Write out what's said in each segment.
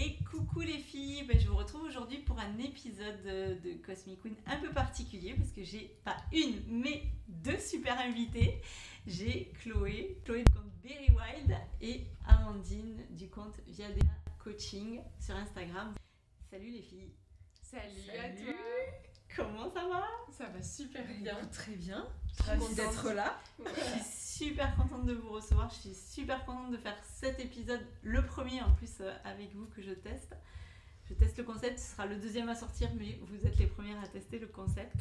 Et coucou les filles, ben, je vous retrouve aujourd'hui pour un épisode de, de Cosmic Queen un peu particulier parce que j'ai pas une mais deux super invités. J'ai Chloé, Chloé du compte Berry Wild et Amandine du compte Viadea Coaching sur Instagram. Salut les filles. Salut, à Salut. toi. Comment ça va? Ça va super bien. Très bien. Ravie Ravie d'être là. Je suis super contente de vous recevoir. Je suis super contente de faire cet épisode, le premier en plus euh, avec vous que je teste. Je teste le concept, ce sera le deuxième à sortir, mais vous êtes les premières à tester le concept.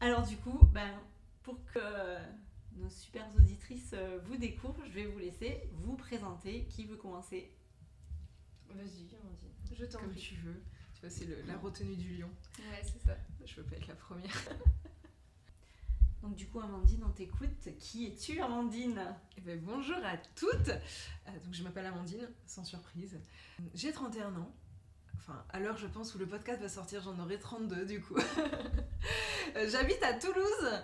Alors du coup, ben, pour que nos super auditrices euh, vous découvrent, je vais vous laisser vous présenter. Qui veut commencer? Vas-y, Amandine. Je t'en Comme prie. tu veux. Tu vois, c'est la retenue du lion. Ouais, c'est ça. Je veux pas être la première. Donc du coup, Amandine, on t'écoute. Qui es-tu, Amandine? Eh ben, bonjour à toutes. Euh, donc, je m'appelle Amandine, sans surprise. J'ai 31 ans. Enfin, à l'heure, je pense, où le podcast va sortir, j'en aurai 32 du coup. Euh, J'habite à Toulouse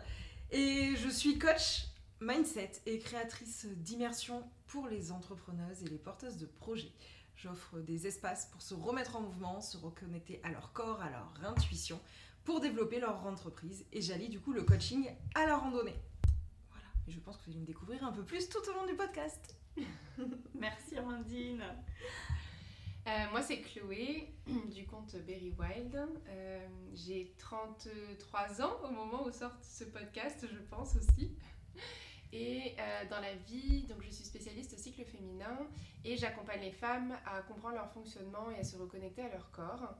et je suis coach mindset et créatrice d'immersion pour les entrepreneuses et les porteuses de projets. J'offre des espaces pour se remettre en mouvement, se reconnecter à leur corps, à leur intuition, pour développer leur entreprise. Et j'allie du coup le coaching à la randonnée. Voilà, et je pense que vous allez me découvrir un peu plus tout au long du podcast. Merci, Amandine. Euh, moi, c'est Chloé du compte Berry Wild. Euh, J'ai 33 ans au moment où sort ce podcast, je pense aussi. Et euh, dans la vie, donc je suis spécialiste au cycle féminin et j'accompagne les femmes à comprendre leur fonctionnement et à se reconnecter à leur corps.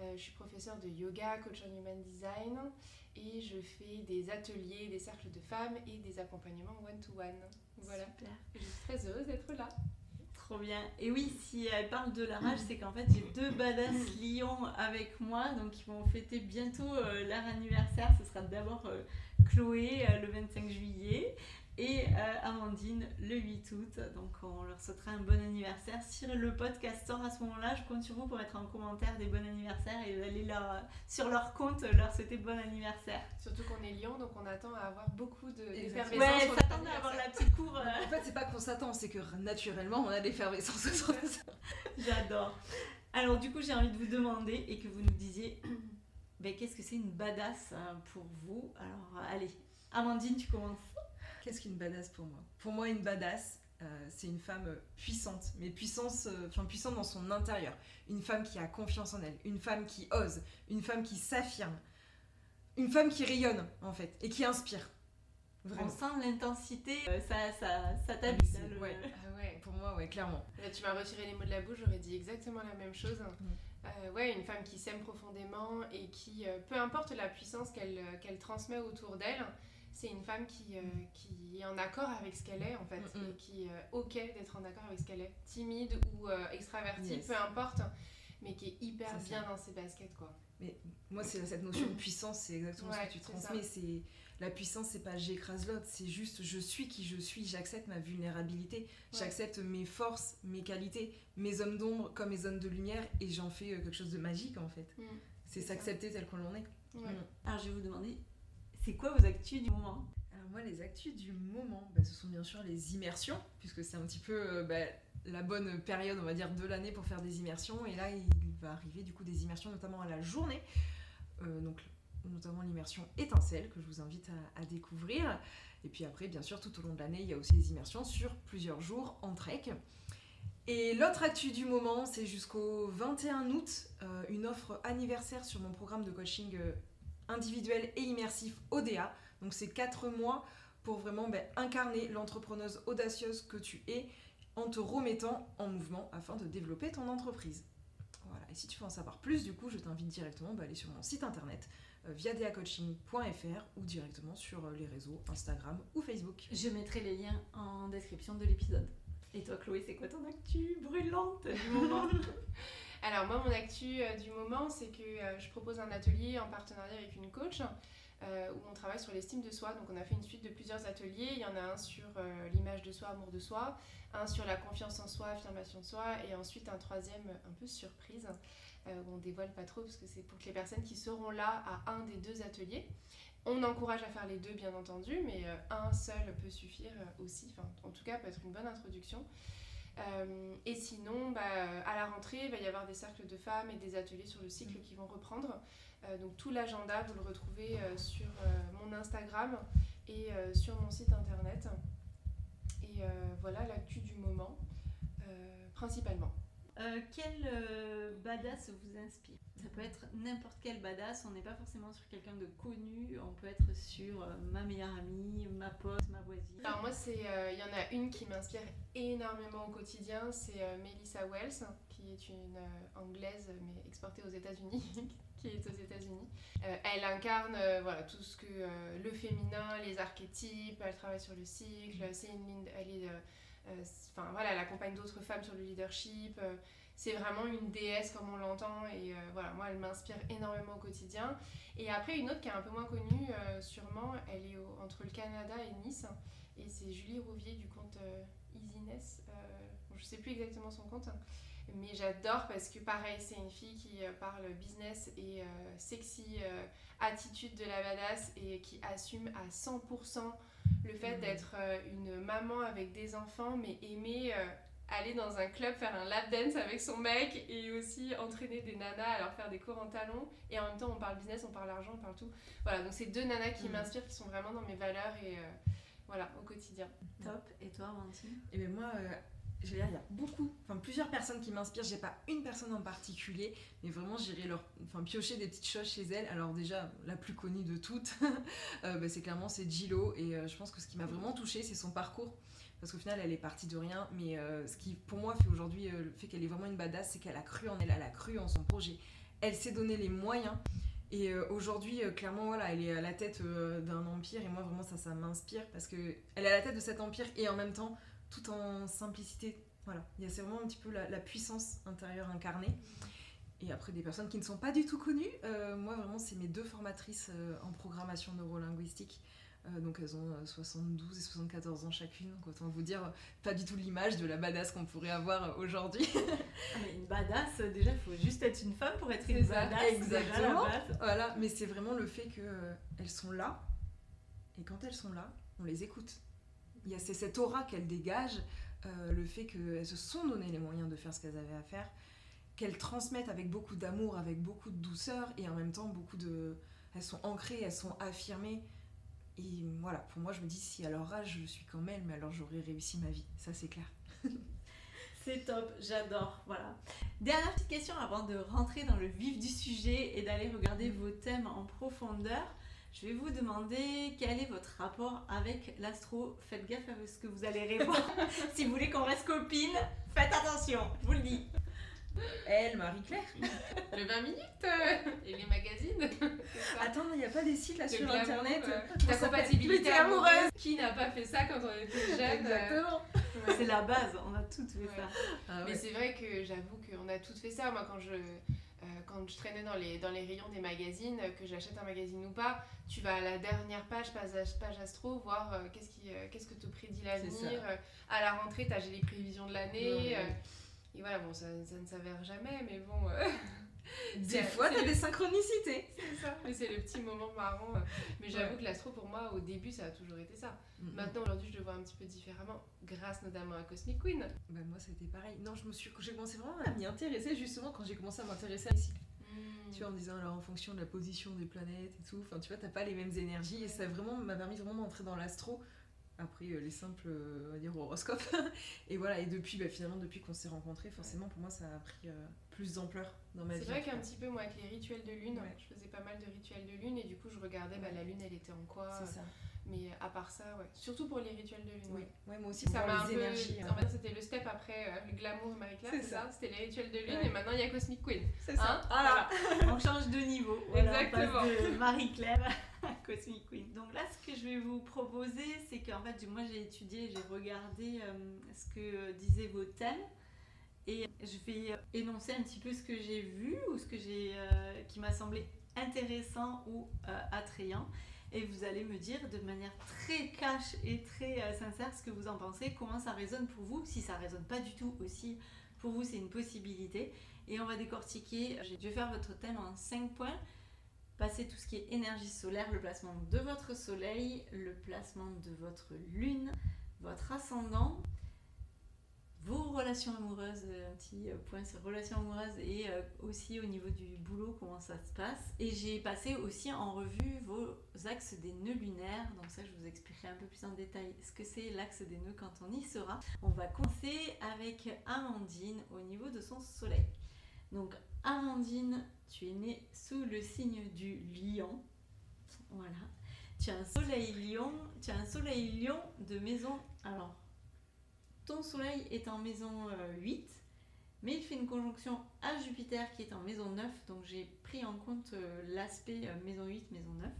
Euh, je suis professeure de yoga, coach en human design et je fais des ateliers, des cercles de femmes et des accompagnements one-to-one. Voilà, Super. je suis très heureuse d'être là. Trop bien. Et oui, si elle parle de la rage, c'est qu'en fait, j'ai deux badass lions avec moi. Donc, ils vont fêter bientôt euh, leur anniversaire. Ce sera d'abord euh, Chloé euh, le 25 juillet et euh, Amandine le 8 août. Donc, on leur souhaitera un bon anniversaire. Si le podcast sort à ce moment-là, je compte sur vous pour mettre en commentaire des bons anniversaires et d'aller leur, sur leur compte leur souhaiter bon anniversaire. Surtout qu'on est Lyon, donc on attend à avoir beaucoup de- d'effervescence. Ouais, s'attendre à avoir la petite cour. euh, En fait, c'est pas qu'on s'attend, c'est que naturellement, on a l'effervescence autour de ça. J'adore. Alors du coup, j'ai envie de vous demander et que vous nous disiez, ben, qu'est-ce que c'est une badass euh, pour vous? Alors allez, Amandine, tu commences. Qu'est-ce qu'une badass pour moi? Pour moi, une badass, euh, c'est une femme euh, puissante, mais puissance, euh, enfin, puissante dans son intérieur. Une femme qui a confiance en elle, une femme qui ose, une femme qui s'affirme, une femme qui rayonne, en fait, et qui inspire. On Vraiment. sent l'intensité, euh, ça, ça, ça Ah, t'habite. hein, le- ouais. Ah ouais. Pour moi, ouais, clairement. Là, tu m'as retiré les mots de la bouche, j'aurais dit exactement la même chose. Mm. Euh, ouais, une femme qui s'aime profondément et qui, euh, peu importe la puissance qu'elle euh, qu'elle transmet autour d'elle, c'est une femme qui, euh, qui est en accord avec ce qu'elle est en fait, Mm, mm. et qui est euh, ok d'être en accord avec ce qu'elle est, timide ou euh, extravertie, Yes. peu importe, mais qui est hyper ça. bien dans ses baskets quoi. Mais moi, c'est cette notion de puissance, c'est exactement ce Ouais, que tu transmets. C'est la puissance, c'est pas j'écrase l'autre, c'est juste je suis qui je suis, j'accepte ma vulnérabilité, j'accepte mes forces, mes qualités, mes hommes d'ombre comme mes zones de lumière, et j'en fais quelque chose de magique en fait. Mm. C'est s'accepter tel qu'on l'en est. Ouais. Mm. Alors je vais vous demander, c'est quoi vos actus du moment? Alors moi, les actus du moment, bah, ce sont bien sûr les immersions, puisque c'est un petit peu euh, bah, la bonne période, on va dire, de l'année pour faire des immersions. Et là, il va arriver du coup des immersions, notamment à la journée. Euh, donc notamment l'immersion étincelle que je vous invite à, découvrir. Et puis après, bien sûr, tout au long de l'année, il y a aussi des immersions sur plusieurs jours en trek. Et l'autre actu du moment, c'est jusqu'au 21 août, euh, une offre anniversaire sur mon programme de coaching individuel et immersif ODA. Donc c'est 4 mois pour vraiment ben, incarner l'entrepreneuse audacieuse que tu es en te remettant en mouvement afin de développer ton entreprise. Voilà. Et si tu veux en savoir plus, du coup, je t'invite directement à aller sur mon site internet euh, via deacoaching.fr ou directement sur euh, les réseaux Instagram ou Facebook. Je mettrai les liens en description de l'épisode. Et toi, Chloé, c'est quoi ton actu brûlante du moment? Alors moi, mon actu euh, du moment, c'est que euh, je propose un atelier en partenariat avec une coach euh, où on travaille sur l'estime de soi. Donc on a fait une suite de plusieurs ateliers. Il y en a un sur l'image de soi, amour de soi, un sur la confiance en soi, affirmation de soi, et ensuite un troisième un peu surprise où on dévoile pas trop parce que c'est pour que les personnes qui seront là à un des deux ateliers. On encourage à faire les deux bien entendu, mais un seul peut suffire aussi. Enfin, en tout cas, peut être une bonne introduction. Euh, et sinon, bah, à la rentrée, il va y avoir des cercles de femmes et des ateliers sur le cycle qui vont reprendre. Euh, donc tout l'agenda, vous le retrouvez euh, sur mon Instagram et sur mon site internet. Et voilà l'actu du moment, principalement. Euh, Quel euh, badass vous inspire? Ça peut être n'importe quel badass, on n'est pas forcément sur quelqu'un de connu, on peut être sur euh, ma meilleure amie, ma pote, ma voisine. Alors moi, euh, il y en a une qui m'inspire énormément au quotidien, c'est Melissa Wells, qui est une anglaise mais exportée aux États-Unis, qui est aux États-Unis. Elle incarne voilà tout ce que le féminin, les archétypes. Elle travaille sur le cycle. C'est une elle est, enfin voilà, elle accompagne d'autres femmes sur le leadership. euh, c'est vraiment une déesse comme on l'entend et euh, voilà, moi elle m'inspire énormément au quotidien. Et après une autre qui est un peu moins connue, euh, sûrement, elle est entre le Canada et Nice et c'est Julie Rouvier du compte euh, Easiness. Euh, bon, je sais plus exactement son compte, mais j'adore parce que pareil, c'est une fille qui euh, parle business et euh, sexy euh, attitude de la badass et qui assume à 100% le fait d'être euh, une maman avec des enfants, mais aimer euh, aller dans un club faire un lap dance avec son mec et aussi entraîner des nanas à leur faire des cours en talons. Et en même temps, on parle business, on parle argent, on parle tout. Voilà, donc c'est deux nanas qui Mhm. m'inspirent, qui sont vraiment dans mes valeurs et euh, voilà, au quotidien. Top. Et toi, Valentine? Et bien moi, euh, je vais dire, il y a beaucoup, enfin plusieurs personnes qui m'inspirent. J'ai pas une personne en particulier, mais vraiment j'irai leur, enfin piocher des petites choses chez elle. Alors déjà, la plus connue de toutes, euh, bah, c'est clairement c'est Gillo. Et euh, je pense que ce qui m'a vraiment touchée, c'est son parcours. Parce qu'au final, elle est partie de rien, mais euh, ce qui pour moi fait aujourd'hui le fait qu'elle est vraiment une badass, c'est qu'elle a cru en elle, elle a cru en son projet. Elle s'est donné les moyens. Et aujourd'hui, clairement, voilà, elle est à la tête d'un empire. Et moi, vraiment, ça, ça m'inspire parce que elle est à la tête de cet empire et en même temps, tout en simplicité. Voilà, il y a c'est vraiment un petit peu la, la puissance intérieure incarnée. Et après, des personnes qui ne sont pas du tout connues, euh, moi vraiment, c'est mes deux formatrices euh, en programmation neurolinguistique. Euh, donc elles ont euh, 72 et 74 ans chacune, donc autant vous dire euh, pas du tout l'image de la badass qu'on pourrait avoir euh, aujourd'hui. Ah, mais Une badass, euh, déjà, il faut juste être une femme pour être une ça, badass. exactement. voilà, mais c'est vraiment le fait qu'elles sont là, et quand elles sont là, on les écoute. Y a c'est cette aura qu'elles dégagent, euh, le fait qu'elles se sont donné les moyens de faire ce qu'elles avaient à faire, qu'elles transmettent avec beaucoup d'amour, avec beaucoup de douceur, et en même temps beaucoup de... Elles sont ancrées, elles sont affirmées. Et voilà, pour moi, je me dis, si à leur âge, je suis comme elles, mais alors j'aurais réussi ma vie, ça c'est clair. C'est top, j'adore. Voilà. Dernière petite question avant de rentrer dans le vif du sujet et d'aller regarder vos thèmes en profondeur. Je vais vous demander quel est votre rapport avec l'astro. Faites gaffe à ce que vous allez répondre. si vous voulez qu'on reste copines, faites attention, je vous le dis. Elle, Marie-Claire Le 20 minutes euh, et les magazines. Attends, il n'y a pas des sites là Le sur glamour, internet euh, la compatibilité amoureuse. amoureuse. Qui n'a pas fait ça quand on était jeune euh, Exactement. ouais. C'est la base, on a toutes fait Ouais. ça. Ah Mais c'est vrai que j'avoue qu'on a toutes fait ça. Moi, quand je, quand je traînais dans les, dans les rayons des magazines, euh, que j'achète un magazine ou pas, tu vas à la dernière page, page, astro, voir euh, qu'est-ce, qui, euh, qu'est-ce que te prédit l'avenir. Euh, À la rentrée, t'as j'ai les prévisions de l'année. euh, et voilà, bon, ça, ça ne s'avère jamais, mais bon. euh, Des fois, t'as des synchronicités. C'est ça. Mais c'est le petit moment marrant. Mais j'avoue que l'astro, pour moi, au début, ça a toujours été ça. Mm, Maintenant, aujourd'hui, je le vois un petit peu différemment, grâce notamment à Cosmic Queen. Bah, moi, ça a été pareil. Non, je me suis, j'ai commencé vraiment à m'y intéresser justement quand j'ai commencé à m'intéresser à les cycles. Tu vois, en me disant alors en fonction de la position des planètes et tout. Enfin, tu vois, t'as pas les mêmes énergies et ça vraiment m'a permis vraiment d'entrer dans l'astro. Après euh, les simples, euh, on va dire, horoscopes. et voilà, et depuis, bah, finalement, depuis qu'on s'est rencontrés, forcément, pour moi, ça a pris euh, plus d'ampleur dans ma vie. C'est vrai qu'un petit peu, moi, avec les rituels de lune, Ouais. je faisais pas mal de rituels de lune et du coup, je regardais bah, la lune, elle était en quoi. C'est ça. Mais à part ça, ouais. Surtout pour les rituels de lune. Oui, ouais. moi aussi, Ça m'a un les peu. énergies. On hein. dire c'était le step après euh, le glamour Marie-Claire, C'est ça. ça C'était les rituels de lune Ouais. et maintenant il y a Cosmic Queen. C'est ça. Hein Voilà. On change de niveau. Voilà, Exactement. On passe de Marie-Claire à Cosmic Queen. Donc là, ce que je vais vous proposer, c'est qu'en fait, moi j'ai étudié, j'ai regardé euh, ce que euh, disaient vos thèmes. Et je vais énoncer un petit peu ce que j'ai vu ou ce que j'ai, euh, qui m'a semblé intéressant ou attrayant. Et vous allez me dire de manière très cash et très euh, sincère ce que vous en pensez, comment ça résonne pour vous. Si ça résonne pas du tout aussi, pour vous c'est une possibilité. Et on va décortiquer, je vais faire votre thème en 5 points. Passer tout ce qui est énergie solaire, le placement de votre soleil, le placement de votre lune, votre ascendant, vos relations amoureuses, euh, un petit euh, point sur relations amoureuses et euh, aussi au niveau du boulot, comment ça se passe. Et j'ai passé aussi en revue vos axes des nœuds lunaires. Donc ça, je vous expliquerai un peu plus en détail ce que c'est l'axe des nœuds quand on y sera. On va commencer avec Amandine au niveau de son soleil. Donc Amandine, tu es née sous le signe du lion. Voilà. Tu as un soleil lion, tu as un soleil lion de maison. Alors, ton soleil est en maison euh, 8, mais il fait une conjonction à Jupiter qui est en maison 9. Donc j'ai pris en compte euh, l'aspect euh, maison 8, maison 9.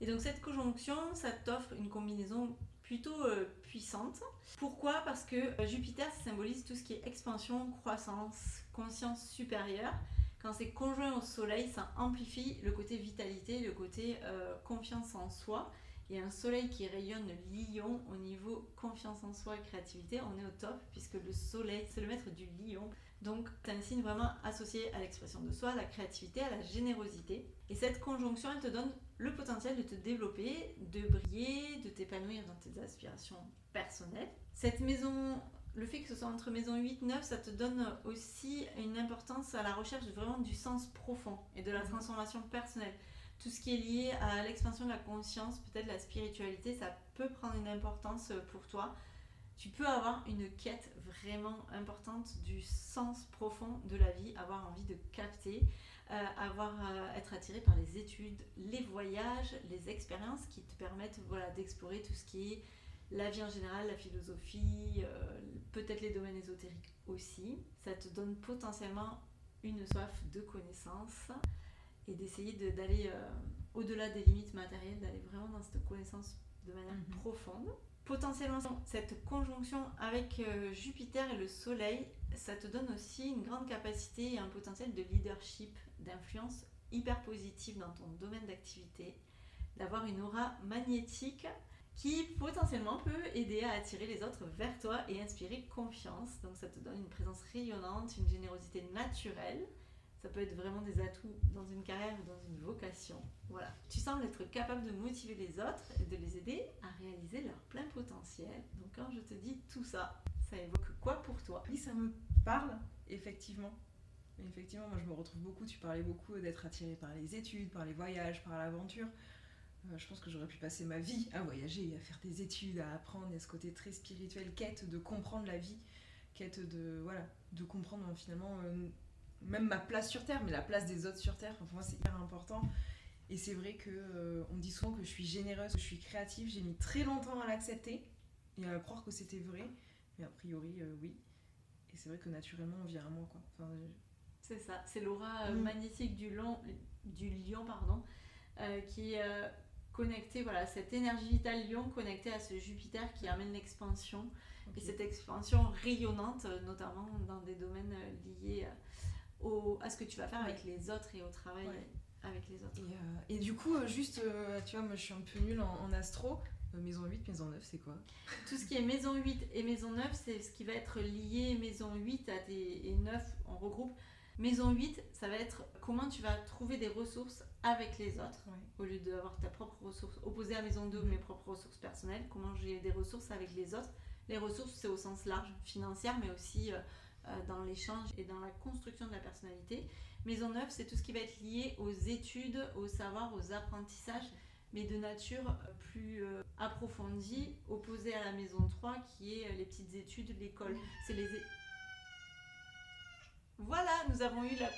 Et donc cette conjonction, ça t'offre une combinaison plutôt euh, puissante. Pourquoi? Parce que euh, Jupiter symbolise tout ce qui est expansion, croissance, conscience supérieure. Quand c'est conjoint au Soleil, ça amplifie le côté vitalité, le côté euh, confiance en soi. Et un Soleil qui rayonne lion au niveau confiance en soi et créativité, on est au top puisque le Soleil, c'est le maître du lion. Donc c'est un signe vraiment associé à l'expression de soi, à la créativité, à la générosité. Et cette conjonction, elle te donne le potentiel de te développer, de briller, de t'épanouir dans tes aspirations personnelles. Cette maison, le fait que ce soit entre maison 8 9, ça te donne aussi une importance à la recherche vraiment du sens profond et de la Mhm. transformation personnelle. Tout ce qui est lié à l'expansion de la conscience, peut-être la spiritualité, ça peut prendre une importance pour toi. Tu peux avoir une quête vraiment importante du sens profond de la vie, avoir envie de capter, euh, avoir, euh, être attiré par les études, les voyages, les expériences qui te permettent voilà, d'explorer tout ce qui est la vie en général, la philosophie, euh, peut-être les domaines ésotériques aussi. Ça te donne potentiellement une soif de connaissance et d'essayer de- d'aller euh, au-delà des limites matérielles, d'aller vraiment dans cette connaissance de manière Mhm. profonde. Potentiellement, cette conjonction avec euh, Jupiter et le Soleil, ça te donne aussi une grande capacité et un potentiel de leadership, d'influence hyper positive dans ton domaine d'activité, d'avoir une aura magnétique qui potentiellement peut aider à attirer les autres vers toi et inspirer confiance. Donc ça te donne une présence rayonnante, une générosité naturelle. Ça peut être vraiment des atouts dans une carrière ou dans une vocation. Voilà. Tu sembles être capable de motiver les autres et de les aider à réaliser leur plein potentiel. Donc quand je te dis tout ça, ça évoque quoi pour toi? Oui, ça me parle, effectivement. Effectivement, moi je me retrouve beaucoup, tu parlais beaucoup d'être attiré par les études, par les voyages, par l'aventure. Euh, je pense que j'aurais pu passer ma vie à voyager, à faire des études, à apprendre, et ce côté très spirituel, quête de comprendre la vie, quête de, voilà, de comprendre finalement euh, même ma place sur Terre, mais la place des autres sur Terre. Enfin, pour moi c'est hyper important. Et c'est vrai que euh, on me dit souvent que je suis généreuse, que je suis créative. J'ai mis très longtemps à l'accepter et à croire que c'était vrai. Mais a priori, euh, oui. Et c'est vrai que naturellement, on vient à moi. Quoi. Enfin, je- C'est ça, c'est l'aura euh, Mm. magnétique du, lion, du lion pardon, euh, qui est connectée, voilà, cette énergie vitale lion connectée à ce Jupiter qui amène l'expansion. Et cette expansion rayonnante, notamment dans des domaines liés euh, au, à ce que tu vas faire avec les autres et au travail Ouais. avec les autres. Et, euh, et du coup, euh, juste, euh, tu vois, moi je suis un peu nulle en, en astro. Maison 8, maison 9, c'est quoi? Tout ce qui est maison 8 et maison 9, c'est ce qui va être lié maison 8 à tes, et 9, on regroupe Maison 8, ça va être comment tu vas trouver des ressources avec les autres. Ouais. Au lieu d'avoir ta propre ressource opposée à Maison 2, mes propres ressources personnelles, comment j'ai des ressources avec les autres. Les ressources, c'est au sens large, financière, mais aussi euh, dans l'échange et dans la construction de la personnalité. Maison 9, c'est tout ce qui va être lié aux études, au savoir, aux apprentissages, mais de nature euh, plus euh, approfondie, opposée à la Maison 3, qui est euh, les petites études, l'école. C'est les... Voilà, nous avons eu la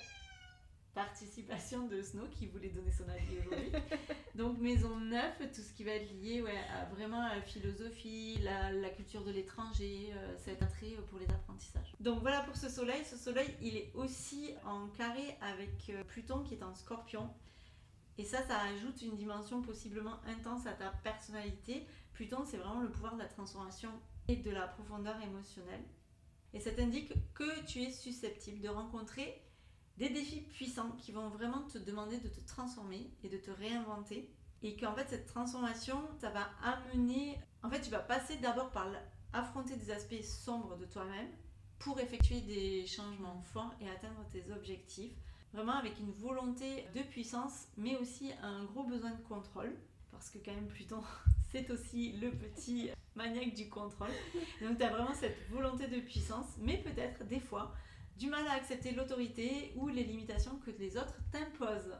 participation de Snow qui voulait donner son avis aujourd'hui. Donc maison 9, tout ce qui va être lié ouais, à vraiment à la philosophie, la, la culture de l'étranger, euh, cet attrait pour les apprentissages. Donc voilà pour ce soleil. Ce soleil, il est aussi en carré avec euh, Pluton qui est en scorpion. Et ça, ça ajoute une dimension possiblement intense à ta personnalité. Pluton, c'est vraiment le pouvoir de la transformation et de la profondeur émotionnelle. Et ça t'indique que tu es susceptible de rencontrer des défis puissants qui vont vraiment te demander de te transformer et de te réinventer. Et qu'en fait, cette transformation, ça va amener. En fait, tu vas passer d'abord par affronter des aspects sombres de toi-même pour effectuer des changements forts et atteindre tes objectifs. Vraiment avec une volonté de puissance, mais aussi un gros besoin de contrôle. Parce que, quand même, Pluton, c'est aussi le petit maniaque du contrôle. Donc, tu as vraiment cette volonté de puissance, mais peut-être des fois du mal à accepter l'autorité ou les limitations que les autres t'imposent.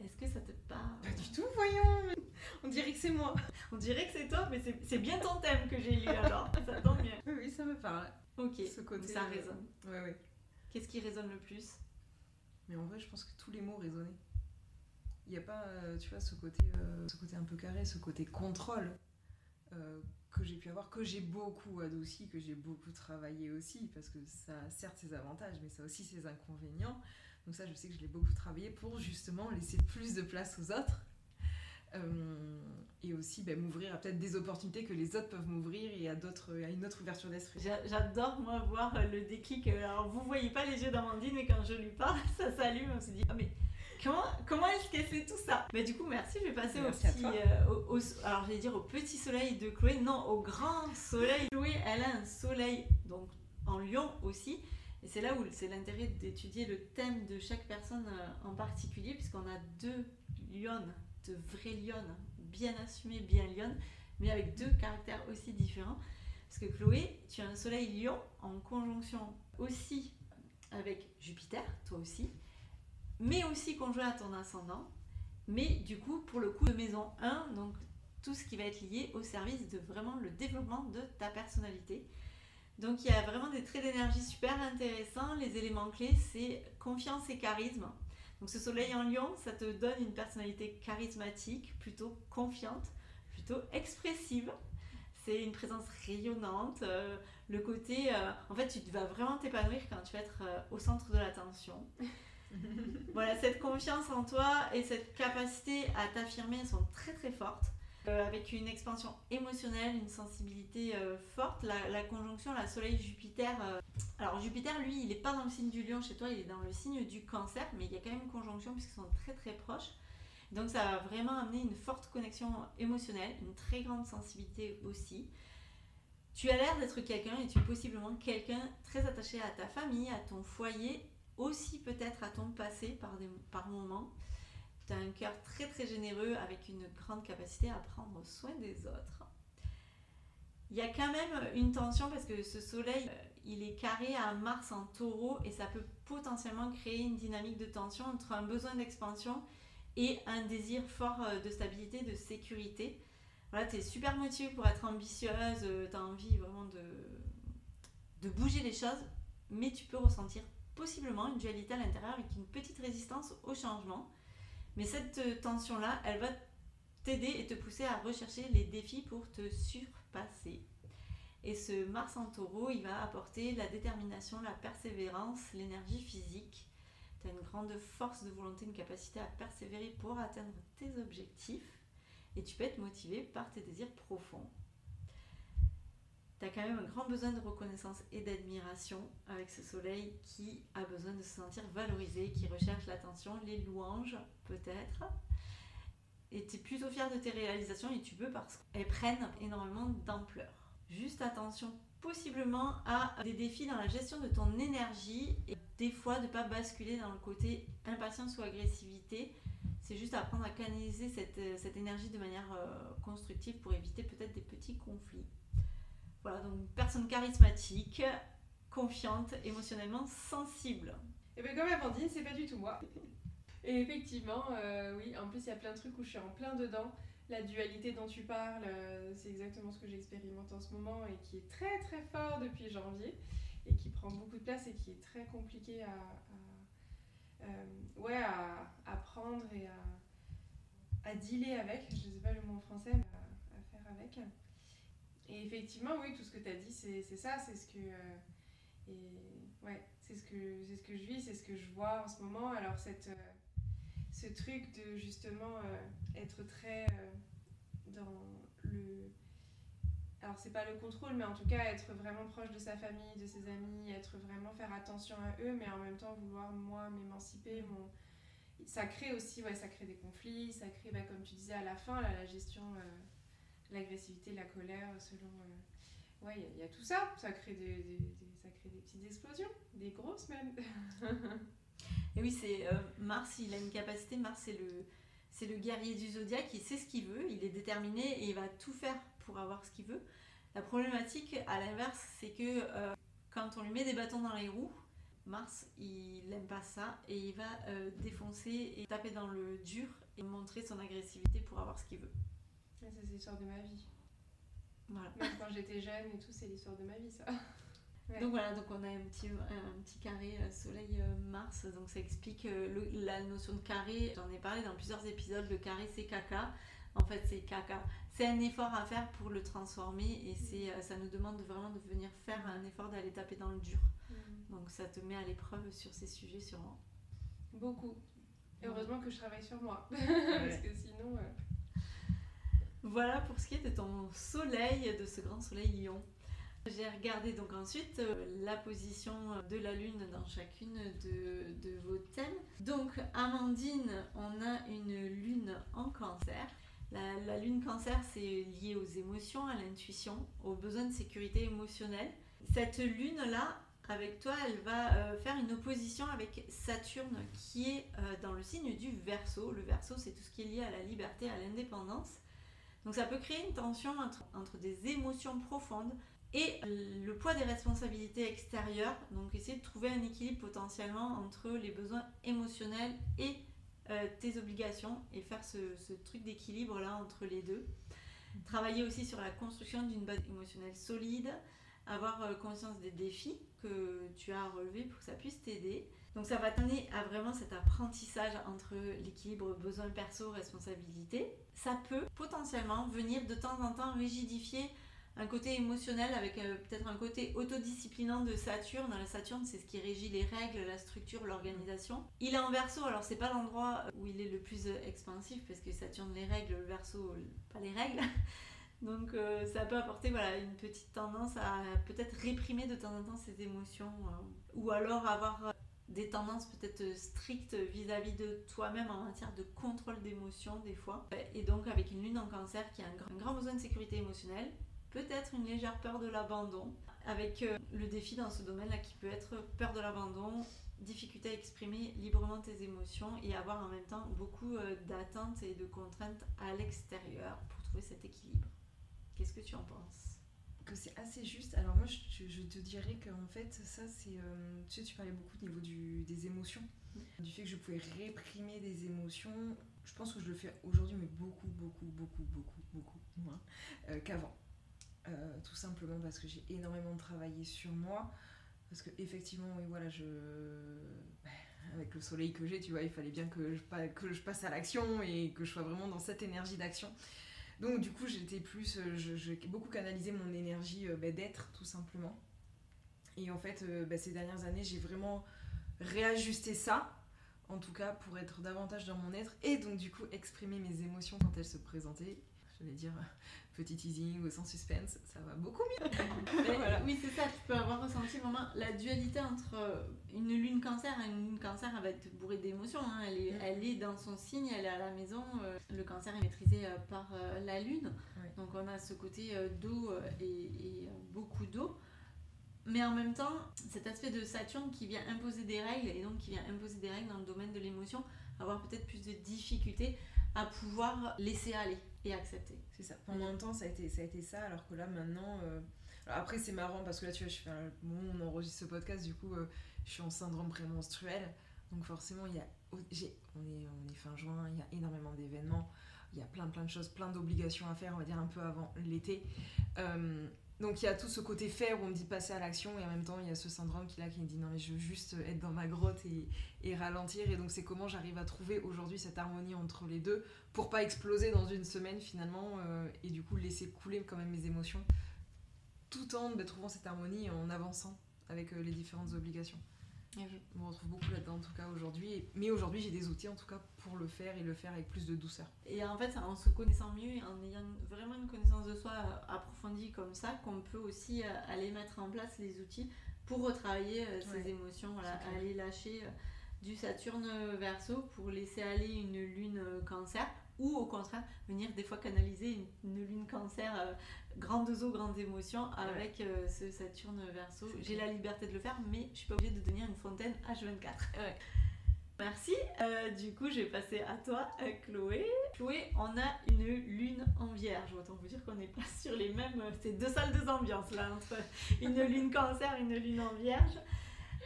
Est-ce que ça te parle? Pas du tout, voyons. On dirait que c'est moi. On dirait que c'est toi, mais c'est- bien ton thème que j'ai lu alors. Ça tombe bien. Oui, oui, ça me parle. Ok, Ce côté, ça euh, résonne. Ouais, ouais. Qu'est-ce qui résonne le plus? Mais en vrai, je pense que tous les mots résonnaient. Il n'y a pas, euh, tu vois, ce côté, euh, ce côté un peu carré, ce côté contrôle euh, que j'ai pu avoir, que j'ai beaucoup adouci, que j'ai beaucoup travaillé aussi, parce que ça a certes ses avantages, mais ça a aussi ses inconvénients. Donc ça, je sais que je l'ai beaucoup travaillé pour justement laisser plus de place aux autres. Euh, et aussi ben, m'ouvrir à peut-être des opportunités que les autres peuvent m'ouvrir et à, à une autre ouverture d'esprit. J'a- J'adore moi voir euh, le déclic. Alors vous voyez pas les yeux d'Amandine, mais quand je lui parle, ça s'allume. On se dit ah mais comment comment est-ce qu'elle fait tout ça Mais du coup merci. Je vais passer Merci au petit, euh, au, au- alors j'allais dire au petit soleil de Chloé. Non, au grand soleil. Chloé, elle a un soleil donc en Lion aussi. Et c'est là où c'est l'intérêt d'étudier le thème de chaque personne euh, en particulier, puisqu'on a deux lionnes, de vraies lionnes, bien assumées, bien lionnes, mais avec deux caractères aussi différents. Parce que Chloé, tu as un soleil lion en conjonction aussi avec Jupiter, toi aussi, mais aussi conjoint à ton ascendant, mais du coup, pour le coup de maison 1, donc tout ce qui va être lié au service de vraiment le développement de ta personnalité. Donc il y a vraiment des traits d'énergie super intéressants. Les éléments clés, c'est confiance et charisme. Donc ce soleil en lion, ça te donne une personnalité charismatique, plutôt confiante, plutôt expressive. C'est une présence rayonnante. euh, le côté, euh, en fait, tu vas vraiment t'épanouir quand tu vas être euh, au centre de l'attention. voilà, cette confiance en toi et cette capacité à t'affirmer sont très très fortes. Euh, avec une expansion émotionnelle, une sensibilité euh, forte, la, la conjonction, la Soleil-Jupiter. euh, alors Jupiter, lui, il n'est pas dans le signe du lion chez toi, il est dans le signe du cancer, mais il y a quand même une conjonction puisqu'ils sont très très proches. Donc ça va vraiment amener une forte connexion émotionnelle, une très grande sensibilité aussi. Tu as l'air d'être quelqu'un et tu es possiblement quelqu'un très attaché à ta famille, à ton foyer, aussi peut-être à ton passé par, des, par moments. Tu as un cœur très très généreux avec une grande capacité à prendre soin des autres. Il y a quand même une tension parce que ce soleil, euh, il est carré à Mars en taureau et ça peut potentiellement créer une dynamique de tension entre un besoin d'expansion et un désir fort euh, de stabilité, de sécurité. Voilà, tu es super motivée pour être ambitieuse, tu as envie vraiment de, de bouger les choses, mais tu peux ressentir possiblement une dualité à l'intérieur avec une petite résistance au changement. Mais cette tension-là, elle va t'aider et te pousser à rechercher les défis pour te surpasser. Et ce Mars en taureau, il va apporter la détermination, la persévérance, l'énergie physique. Tu as une grande force de volonté, une capacité à persévérer pour atteindre tes objectifs. Et tu peux être motivé par tes désirs profonds. Tu as quand même un grand besoin de reconnaissance et d'admiration avec ce soleil qui a besoin de se sentir valorisé, qui recherche l'attention, les louanges peut-être. Et tu es plutôt fier de tes réalisations et tu peux parce qu'elles prennent énormément d'ampleur. Juste attention possiblement à des défis dans la gestion de ton énergie et des fois de pas basculer dans le côté impatience ou agressivité. C'est juste apprendre à canaliser cette, euh, cette énergie de manière euh, constructive pour éviter peut-être des petits conflits. Voilà, donc personne charismatique, confiante, émotionnellement sensible. Et bien comme Amandine, c'est pas du tout moi. Et effectivement, euh, oui, en plus il y a plein de trucs où je suis en plein dedans. La dualité dont tu parles, euh, c'est exactement ce que j'expérimente en ce moment et qui est très très fort depuis janvier et qui prend beaucoup de place et qui est très compliqué à, euh, ouais, à, prendre et à, à dealer avec. Je sais pas le mot en français, mais à faire avec. Et effectivement, oui, tout ce que tu as dit, c'est ça, c'est ce que. euh, et ouais, c'est ce, que, ce que je vis, c'est ce que je vois en ce moment. Alors, cette, euh, ce truc de justement euh, être très dans le. Alors, c'est pas le contrôle, mais en tout cas, être vraiment proche de sa famille, de ses amis, être vraiment faire attention à eux, mais en même temps vouloir, moi, m'émanciper. Mon... Ça crée aussi, ouais, ça crée des conflits, ça crée, bah, comme tu disais à la fin, là, la gestion, l'agressivité, la colère, selon. euh, Ouais, il y a- tout ça. Ça crée des, des- ça crée des petites explosions, des grosses même. Et oui, c'est euh, Mars, il a une capacité, Mars c'est le, c'est le guerrier du zodiaque, il sait ce qu'il veut, il est déterminé et il va tout faire pour avoir ce qu'il veut. La problématique, à l'inverse, c'est que euh, quand on lui met des bâtons dans les roues, Mars, il n'aime pas ça et il va défoncer et taper dans le dur et montrer son agressivité pour avoir ce qu'il veut. Ça, c'est l'histoire de ma vie. Voilà. Même quand j'étais jeune et tout, c'est l'histoire de ma vie, ça. Ouais. Donc voilà, donc on a un petit, un petit carré euh, Soleil-Mars, donc ça explique euh, le- la notion de carré. J'en ai parlé dans plusieurs épisodes, le carré c'est caca. En fait c'est caca. C'est un effort à faire pour le transformer et c'est, euh, ça nous demande vraiment de venir faire un effort d'aller taper dans le dur. Mm. Donc ça te met à l'épreuve sur ces sujets sûrement. Beaucoup. Et heureusement que je travaille sur moi. Parce que sinon. euh, Voilà pour ce qui est de ton soleil, de ce grand soleil lion. J'ai regardé donc ensuite euh, la position de la lune dans chacune de, vos thèmes. Donc Amandine, on a une lune en cancer. La, la lune cancer, c'est lié aux émotions, à l'intuition, aux besoins de sécurité émotionnelle. Cette lune-là, avec toi, elle va euh, faire une opposition avec Saturne qui est euh, dans le signe du Verseau. Le Verseau, c'est tout ce qui est lié à la liberté, à l'indépendance. Donc ça peut créer une tension entre, des émotions profondes et le poids des responsabilités extérieures. Donc essayer de trouver un équilibre potentiellement entre les besoins émotionnels et euh, tes obligations et faire ce, ce truc d'équilibre là entre les deux. Travailler aussi sur la construction d'une base émotionnelle solide, avoir euh, conscience des défis que tu as à relever pour que ça puisse t'aider. Donc ça va t'amener à vraiment cet apprentissage entre l'équilibre besoin perso, responsabilité. Ça peut potentiellement venir de temps en temps rigidifier un côté émotionnel avec euh, peut-être un côté autodisciplinant de Saturne. La Saturne, c'est ce qui régit les règles, la structure, l'organisation. Il est en verso, alors c'est pas l'endroit où il est le plus expansif parce que Saturne, les règles, le verso, pas les règles. Donc euh, ça peut apporter voilà, une petite tendance à peut-être réprimer de temps en temps ses émotions euh, ou alors avoir des tendances peut-être euh, strictes vis-à-vis de toi-même en matière de contrôle d'émotions des fois. Et donc avec une lune en cancer qui a un grand, un grand besoin de sécurité émotionnelle, peut-être une légère peur de l'abandon, avec euh, le défi dans ce domaine-là qui peut être peur de l'abandon, difficulté à exprimer librement tes émotions et avoir en même temps beaucoup euh, d'attentes et de contraintes à l'extérieur pour trouver cet équilibre. Qu'est-ce que tu en penses? Que c'est assez juste. Alors moi, je, te dirais qu'en fait, ça, c'est... euh, tu sais, tu parlais beaucoup au niveau des émotions, du fait que je pouvais réprimer des émotions. Je pense que je le fais aujourd'hui, mais beaucoup, beaucoup, beaucoup, beaucoup, beaucoup moins euh, qu'avant. Euh, tout simplement parce que j'ai énormément travaillé sur moi. Parce que effectivement, oui, voilà, je... bah, Avec le soleil que j'ai, tu vois, il fallait bien que je, que je passe à l'action et que je sois vraiment dans cette énergie d'action. Donc du coup, j'étais plus, euh, j'ai beaucoup canalisé mon énergie euh, bah, d'être tout simplement. Et en fait, euh, bah, ces dernières années, j'ai vraiment réajusté ça, en tout cas pour être davantage dans mon être et donc du coup exprimer mes émotions quand elles se présentaient. J'allais dire euh, petit teasing ou sans suspense, ça va beaucoup mieux. Mais Voilà. Oui, c'est ça, tu peux avoir ressenti vraiment la dualité entre euh, une lune cancer et une lune cancer, elle va être bourrée d'émotions. hein. Elle, est, elle est dans son signe, elle est à la maison. euh, le cancer est maîtrisé par la lune. Donc on a ce côté d'eau et, et, beaucoup d'eau. Mais en même temps, cet aspect de Saturne qui vient imposer des règles et donc qui vient imposer des règles dans le domaine de l'émotion, avoir peut-être plus de difficultés à pouvoir laisser aller et accepter. C'est ça. Pendant un temps, ça a été ça, a été ça alors que là, maintenant. euh, après, c'est marrant parce que là, tu vois, je fais un on enregistre ce podcast, du coup, euh, je suis en syndrome prémenstruel. Donc forcément, il y a, j'ai- on, est, on est fin juin, il y a énormément d'événements, il y a plein plein de choses, plein d'obligations à faire, on va dire un peu avant l'été. Euh, donc il y a tout ce côté faire où on me dit passer à l'action et en même temps il y a ce syndrome qui là qui me dit non mais je veux juste être dans ma grotte et, ralentir et donc c'est comment j'arrive à trouver aujourd'hui cette harmonie entre les deux pour pas exploser dans une semaine finalement euh, et du coup laisser couler quand même mes émotions tout en bah, trouvant cette harmonie en avançant avec euh, les différentes obligations. Je me retrouve beaucoup là-dedans en tout cas aujourd'hui. Mais aujourd'hui, j'ai des outils en tout cas pour le faire et le faire avec plus de douceur. Et en fait, en se connaissant mieux et en ayant vraiment une connaissance de soi approfondie comme ça qu'on peut aussi euh, aller mettre en place les outils pour retravailler euh, ses Ouais, émotions, voilà, aller lâcher euh, du Saturne verso pour laisser aller une lune cancer ou au contraire venir des fois canaliser une, une lune cancer euh, grandes eaux, grandes émotions avec euh, ce Saturne verso. J'ai la liberté de le faire mais je suis pas obligée de devenir une fontaine H24. Ouais. Merci. Euh, du coup, je vais passer à toi, Chloé. Chloé, on a une lune en vierge. Autant vous dire qu'on n'est pas sur les mêmes. C'est deux salles, deux ambiances là, entre une lune cancer et une lune en vierge.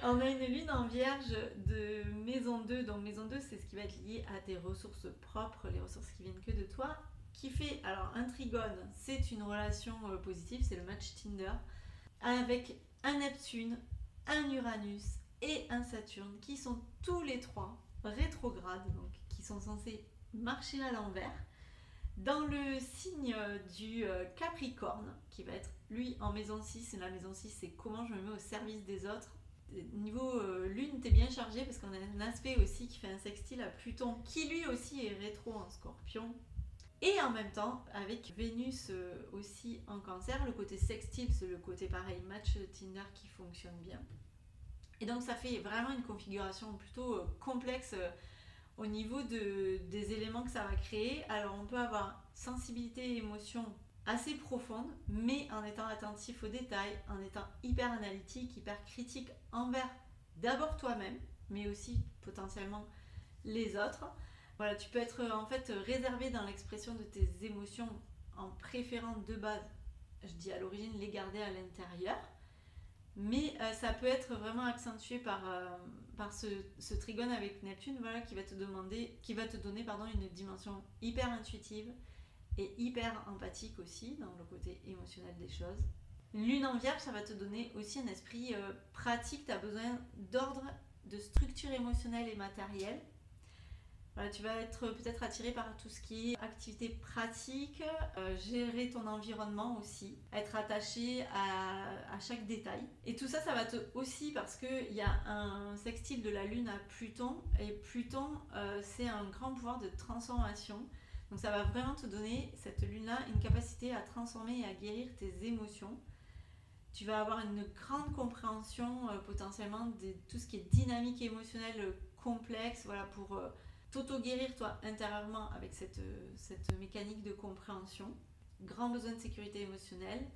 On a une lune en vierge de maison 2. Donc, maison 2, c'est ce qui va être lié à tes ressources propres, les ressources qui viennent que de toi. Qui fait, alors, un trigone, c'est une relation euh, positive, c'est le match Tinder, avec un Neptune, un Uranus et un Saturne qui sont tous les trois rétrogrades, donc qui sont censés marcher à l'envers, dans le signe du euh, Capricorne, qui va être lui en maison 6. Et la maison 6, c'est comment je me mets au service des autres. Niveau euh, lune, t'es bien chargé parce qu'on a un aspect aussi qui fait un sextile à Pluton, qui lui aussi est rétro en scorpion. Et en même temps, avec Vénus euh, aussi en cancer, le côté sextile, c'est le côté pareil, match Tinder qui fonctionne bien. Et donc ça fait vraiment une configuration plutôt euh, complexe au niveau de, des éléments que ça va créer. Alors on peut avoir sensibilité émotion assez profonde, mais en étant attentif aux détails, en étant hyper analytique, hyper critique envers d'abord toi-même, mais aussi potentiellement les autres. Voilà, tu peux être en fait réservé dans l'expression de tes émotions en préférant de base, je dis à l'origine, les garder à l'intérieur. Mais euh, ça peut être vraiment accentué par, euh, par ce, ce trigone avec Neptune, voilà, qui va te demander, qui va te donner pardon, une dimension hyper intuitive et hyper empathique aussi dans le côté émotionnel des choses. Une lune en vierge, ça va te donner aussi un esprit euh, pratique, tu as besoin d'ordre, de structure émotionnelle et matérielle. Tu vas être peut-être attiré par tout ce qui est activité pratique, euh, gérer ton environnement aussi, être attaché à, à chaque détail. Et tout ça, ça va te aussi parce qu'il y a un sextile de la Lune à Pluton, et Pluton, euh, c'est un grand pouvoir de transformation. Donc ça va vraiment te donner, cette Lune-là, une capacité à transformer et à guérir tes émotions. Tu vas avoir une grande compréhension euh, potentiellement de tout ce qui est dynamique émotionnelle euh, complexe, voilà, pour... euh, t'auto-guérir toi intérieurement avec cette, cette mécanique de compréhension. Grand besoin de sécurité émotionnelle.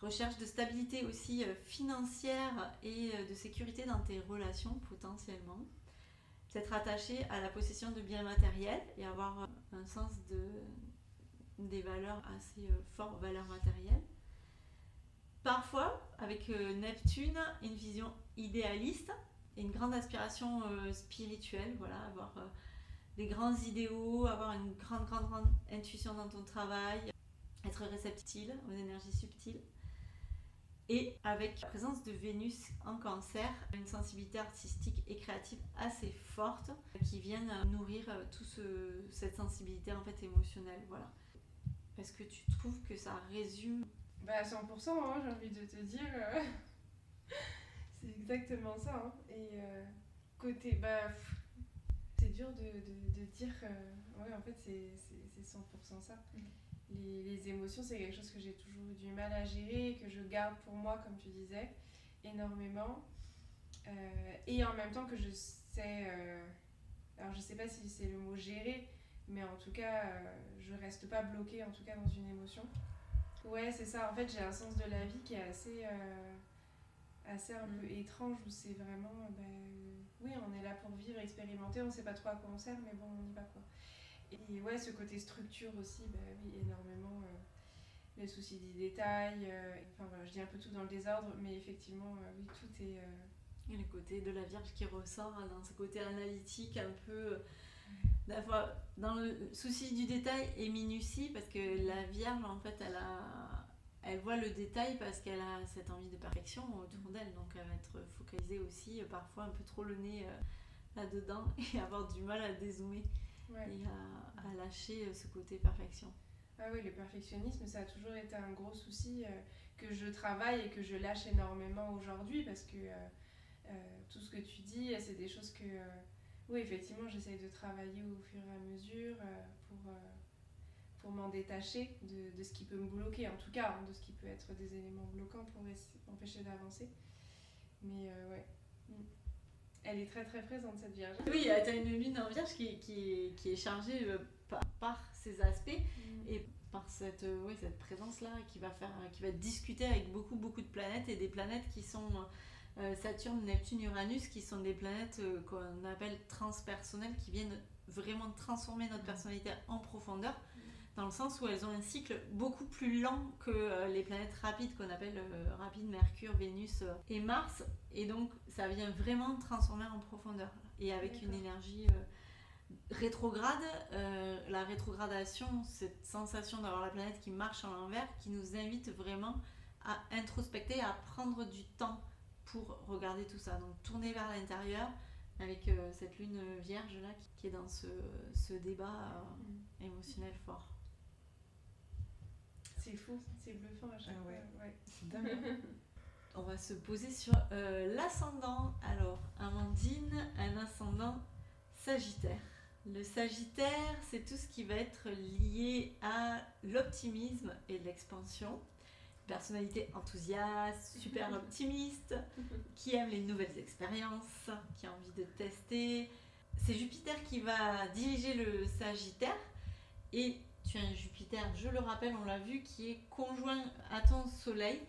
Recherche de stabilité aussi euh, financière et euh, de sécurité dans tes relations potentiellement. Peut-être attaché à la possession de biens matériels et avoir euh, un sens de, des valeurs assez euh, fortes, valeurs matérielles. Parfois, avec euh, Neptune, une vision idéaliste et une grande aspiration euh, spirituelle, voilà, avoir des grands idéaux, avoir une grande, grande, grande intuition dans ton travail, être réceptif aux énergies subtiles. Et avec la présence de Vénus en cancer, une sensibilité artistique et créative assez forte qui viennent nourrir toute ce, cette sensibilité en fait émotionnelle. Voilà. Est-ce que tu trouves que ça résume? Bah 100%, hein, j'ai envie de te dire. euh, c'est exactement ça. hein. Et euh, côté... Bah, c'est dur de, de, de dire... euh, ouais, en fait, c'est 100% ça. Mm. Les, émotions, c'est quelque chose que j'ai toujours du mal à gérer, que je garde pour moi, comme tu disais, énormément. Euh, et en même temps que je sais... euh, alors, je sais pas si c'est le mot gérer, mais en tout cas, euh, je reste pas bloquée, en tout cas, dans une émotion. Ouais, c'est ça. En fait, j'ai un sens de la vie qui est assez, assez un peu étrange où c'est vraiment, ben, oui, on est là pour vivre, expérimenter, on sait pas trop à quoi on sert, mais bon, on y va quoi. Et ouais, ce côté structure aussi, ben, oui, énormément. les soucis du détail, enfin voilà, je dis un peu tout dans le désordre, mais effectivement, oui, tout est et le côté de la Vierge qui ressort hein, dans ce côté analytique un peu dans le souci du détail et minutie parce que la Vierge en fait elle a elle voit le détail parce qu'elle a cette envie de perfection autour d'elle. Donc elle va être focalisée aussi euh, parfois un peu trop le nez euh, là-dedans et avoir du mal à dézoomer et à, lâcher euh, ce côté perfection. Ah oui, le perfectionnisme, ça a toujours été un gros souci que je travaille et que je lâche énormément aujourd'hui parce que euh, tout ce que tu dis, c'est des choses que, euh, oui, effectivement, j'essaye de travailler au fur et à mesure euh, pour, pour m'en détacher de, de, ce qui peut me bloquer, en tout cas, hein, de ce qui peut être des éléments bloquants pour empêcher d'avancer. Mais ouais. Mm. Elle est très très présente cette Vierge. Oui, tu as une lune en Vierge qui, qui, qui est chargée par, par, ces aspects mm. et par cette, oui, cette présence-là qui va faire, qui va discuter avec beaucoup beaucoup de planètes et des planètes qui sont euh, Saturne, Neptune, Uranus, qui sont des planètes euh, qu'on appelle transpersonnelles, qui viennent vraiment transformer notre personnalité en profondeur, dans le sens où elles ont un cycle beaucoup plus lent que euh, les planètes rapides qu'on appelle rapides, Mercure, Vénus et Mars. Et donc, ça vient vraiment transformer en profondeur. Et avec une énergie rétrograde, la rétrogradation, cette sensation d'avoir la planète qui marche en l'envers, qui nous invite vraiment à introspecter, à prendre du temps pour regarder tout ça. Donc tourner vers l'intérieur avec euh, cette lune vierge là qui, est dans ce, ce débat euh, émotionnel fort. C'est fou, c'est bluffant à chaque ah fois. Ouais. On va se poser sur euh, l'ascendant. Alors, Amandine, un ascendant Sagittaire. Le Sagittaire, c'est tout ce qui va être lié à l'optimisme et l'expansion personnalité enthousiaste, super optimiste, qui aime les nouvelles expériences, qui a envie de tester. C'est Jupiter qui va diriger le Sagittaire et tu as un Jupiter, je le rappelle, on l'a vu, qui est conjoint à ton Soleil,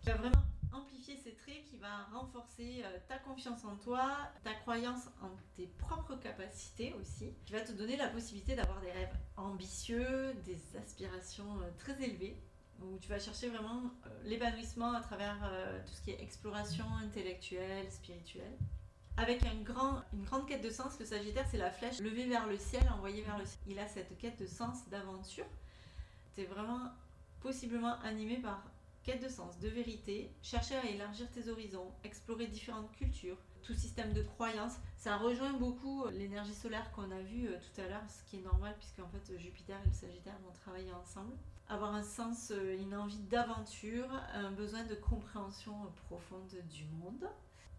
qui va vraiment amplifier ses traits, qui va renforcer euh, ta confiance en toi, ta croyance en tes propres capacités aussi, qui va te donner la possibilité d'avoir des rêves ambitieux, des aspirations euh, très élevées où tu vas chercher vraiment euh, l'épanouissement à travers tout ce qui est exploration intellectuelle, spirituelle. Avec une grande quête de sens, le Sagittaire, c'est la flèche levée vers le ciel, envoyée vers le ciel. Il a cette quête de sens, d'aventure. Tu es vraiment possiblement animé par quête de sens, de vérité, chercher à élargir tes horizons, explorer différentes cultures, tout système de croyances. Ça rejoint beaucoup l'énergie solaire qu'on a vu euh, tout à l'heure, ce qui est normal puisque en fait Jupiter et le Sagittaire vont travailler ensemble avoir un sens, euh, une envie d'aventure, un besoin de compréhension profonde du monde.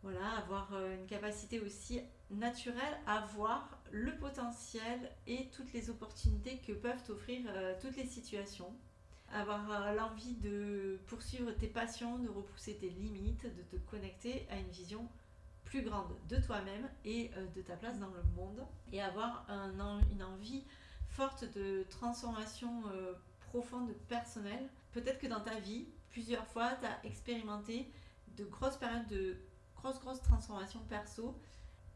Voilà, avoir euh, une capacité aussi naturelle à voir le potentiel et toutes les opportunités que peuvent offrir euh, toutes les situations. Avoir l'envie de poursuivre tes passions, de repousser tes limites, de te connecter à une vision plus grande de toi-même et de ta place dans le monde. Et avoir un, une envie forte de transformation profonde, personnelle. Peut-être que dans ta vie, plusieurs fois, tu as expérimenté de grosses périodes de grosses, grosses transformations perso.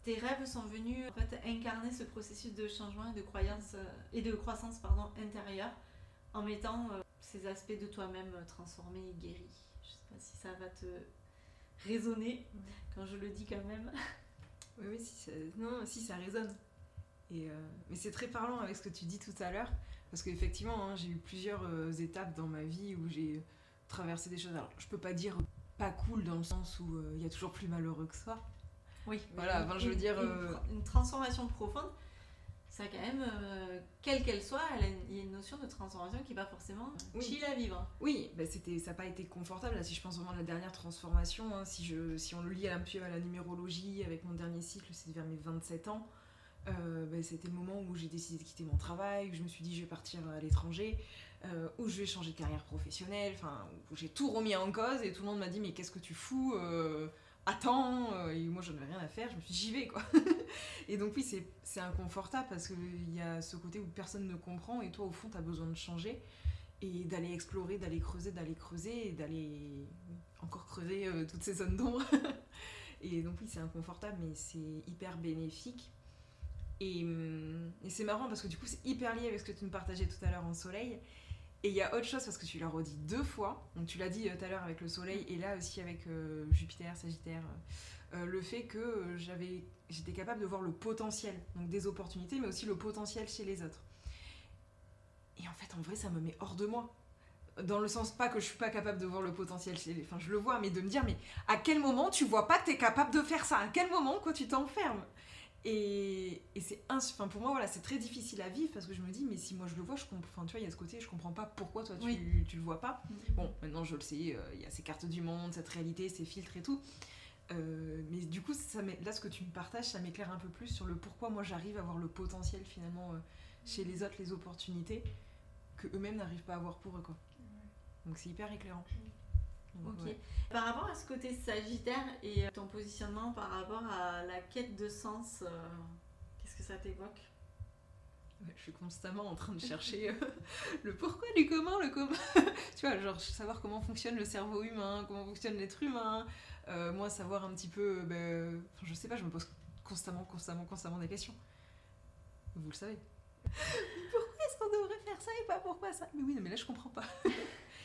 Tes rêves sont venus en fait, incarner ce processus de changement et de croyance euh, et de croissance pardon, intérieure en mettant euh, ces aspects de toi-même transformés et guéris. Je sais pas si ça va te résonner quand je le dis quand même. Oui, oui, si ça, non, si ça résonne. Et euh, mais c'est très parlant avec ce que tu dis tout à l'heure. Parce qu'effectivement, hein, j'ai eu plusieurs euh, étapes dans ma vie où j'ai traversé des choses. Alors, je peux pas dire pas cool dans le sens où euh, il y a toujours plus malheureux que ça. Oui, voilà, enfin, je veux dire. Euh, une, transformation profonde, ça quand même, quelle qu'elle soit, il y a une notion de transformation qui n'est pas forcément oui. chill à vivre. Oui, c'était, ça n'a pas été confortable. Là, si je pense vraiment à la dernière transformation, hein, si, je, si on le lit à la, à la numérologie, avec mon dernier cycle, c'est vers mes 27 ans. Euh, ben, c'était le moment où j'ai décidé de quitter mon travail, où je me suis dit je vais partir à l'étranger, euh, où je vais changer de carrière professionnelle, enfin où j'ai tout remis en cause et tout le monde m'a dit mais qu'est-ce que tu fous euh, Attends Et moi j'en avais rien à faire, je me suis dit j'y vais quoi. et donc oui c'est inconfortable parce qu'il y a ce côté où personne ne comprend et toi au fond tu as besoin de changer. et d'aller explorer, d'aller creuser, d'aller creuser et d'aller encore creuser euh, toutes ces zones d'ombre. et donc oui, c'est inconfortable, mais c'est hyper bénéfique. Et, hum, et c'est marrant parce que du coup, c'est hyper lié avec ce que tu me partageais tout à l'heure en soleil. Et il y a autre chose parce que tu l'as redit deux fois. Donc tu l'as dit euh, tout à l'heure avec le soleil et là aussi avec euh, Jupiter, Sagittaire. euh, le fait que j'avais, j'étais capable de voir le potentiel, donc des opportunités, mais aussi le potentiel chez les autres. Et en fait, en vrai, ça me met hors de moi. Dans le sens, pas que je suis pas capable de voir le potentiel chez les... Enfin, je le vois, mais de me dire, mais à quel moment tu vois pas que tu es capable de faire ça? À quel moment, quoi, tu t'enfermes? Et, et c'est enfin, pour moi, voilà, c'est très difficile à vivre parce que je me dis, mais si moi je le vois, je comprends. Enfin, tu vois, il y a ce côté, je comprends pas pourquoi toi tu, Oui. tu le vois pas. Bon, maintenant je le sais, euh, il y a ces cartes du monde, cette réalité, ces filtres et tout. Euh, mais du coup, ça là, ce que tu me partages, ça m'éclaire un peu plus sur le pourquoi moi j'arrive à voir le potentiel finalement euh, chez les autres, les opportunités que eux-mêmes n'arrivent pas à voir pour eux. Quoi. Donc c'est hyper éclairant. Donc, Ok. ouais. Par rapport à ce côté sagittaire et euh, ton positionnement par rapport à la quête de sens, euh, qu'est-ce que ça t'évoque? Je suis constamment en train de chercher euh, le pourquoi du comment, le comment. tu vois, genre savoir comment fonctionne le cerveau humain, comment fonctionne l'être humain. Euh, moi, savoir un petit peu. ben, je sais pas, je me pose constamment, constamment, constamment des questions. Vous le savez. Pourquoi est-ce qu'on devrait faire ça et pas pourquoi ça? Mais oui, non, mais là, je comprends pas.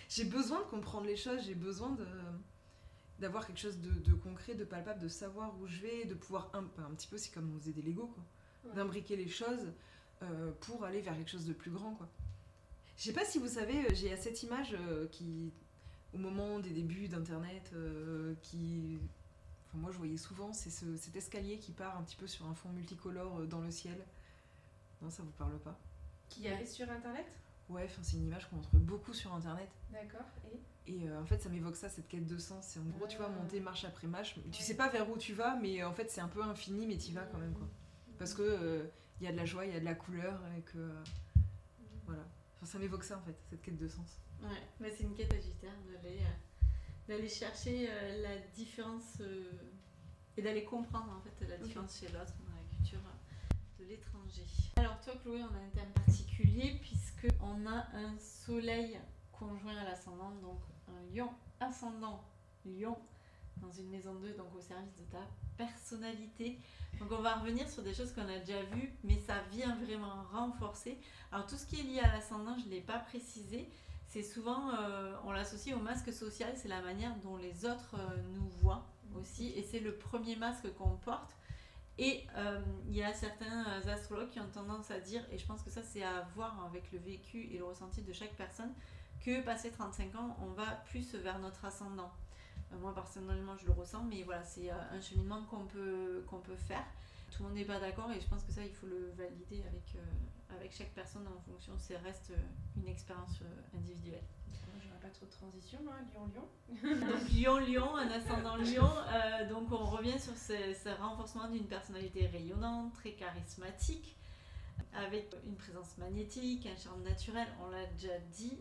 J'ai besoin de comprendre les choses, j'ai besoin de d'avoir quelque chose de, de concret, de palpable, de savoir où je vais, de pouvoir un, un petit peu, c'est comme on faisait des Lego, quoi. Ouais. D'imbriquer les choses euh, pour aller vers quelque chose de plus grand, quoi. Je sais pas si vous savez, euh, j'ai cette image euh, qui, au moment des débuts d'Internet, euh, qui... Enfin, moi, je voyais souvent, c'est ce- cet escalier qui part un petit peu sur un fond multicolore dans le ciel. Non, ça vous parle pas? Qui avait sur internet? Ouais, enfin, c'est une image qu'on trouve beaucoup sur Internet. D'accord. Et? Et euh, en fait, ça m'évoque ça, cette quête de sens. C'est en gros, tu vois, Ah. monter marche après marche. Tu Ouais. sais pas vers où tu vas, mais euh, en fait, c'est un peu infini, mais tu vas quand même, quoi. Parce que euh, il y a de la joie, il y a de la couleur, et que. euh, voilà. Enfin, ça m'évoque ça, en fait, cette quête de sens. Ouais, mais c'est une quête sagittaire d'aller euh, d'aller chercher euh, la différence euh, et d'aller comprendre en fait la différence chez l'autre dans la culture euh, l'étranger. Alors toi Chloé, on a un thème particulier puisque on a un soleil conjoint à l'ascendant, donc un lion ascendant lion dans une maison 2, donc au service de ta personnalité. Donc on va revenir sur des choses qu'on a déjà vues, mais ça vient vraiment renforcer. Alors tout ce qui est lié à l'ascendant, je ne l'ai pas précisé, c'est souvent, euh, on l'associe au masque social, c'est la manière dont les autres euh, nous voient aussi, et c'est le premier masque qu'on porte. Et euh, il y a certains euh, astrologues qui ont tendance à dire, et je pense que ça c'est à voir avec le vécu et le ressenti de chaque personne, que passé 35 ans, on va plus vers notre ascendant. Euh, moi personnellement je le ressens, mais voilà, c'est un cheminement qu'on peut, qu'on peut faire. Tout le monde n'est pas d'accord et je pense que ça il faut le valider avec, avec chaque personne en fonction, ça reste une expérience individuelle. Pas trop de transition, hein, Lyon-Lyon. Donc Lion, un ascendant Lion. euh, donc on revient sur ce, ce renforcement d'une personnalité rayonnante, très charismatique, avec une présence magnétique, un charme naturel. On l'a déjà dit.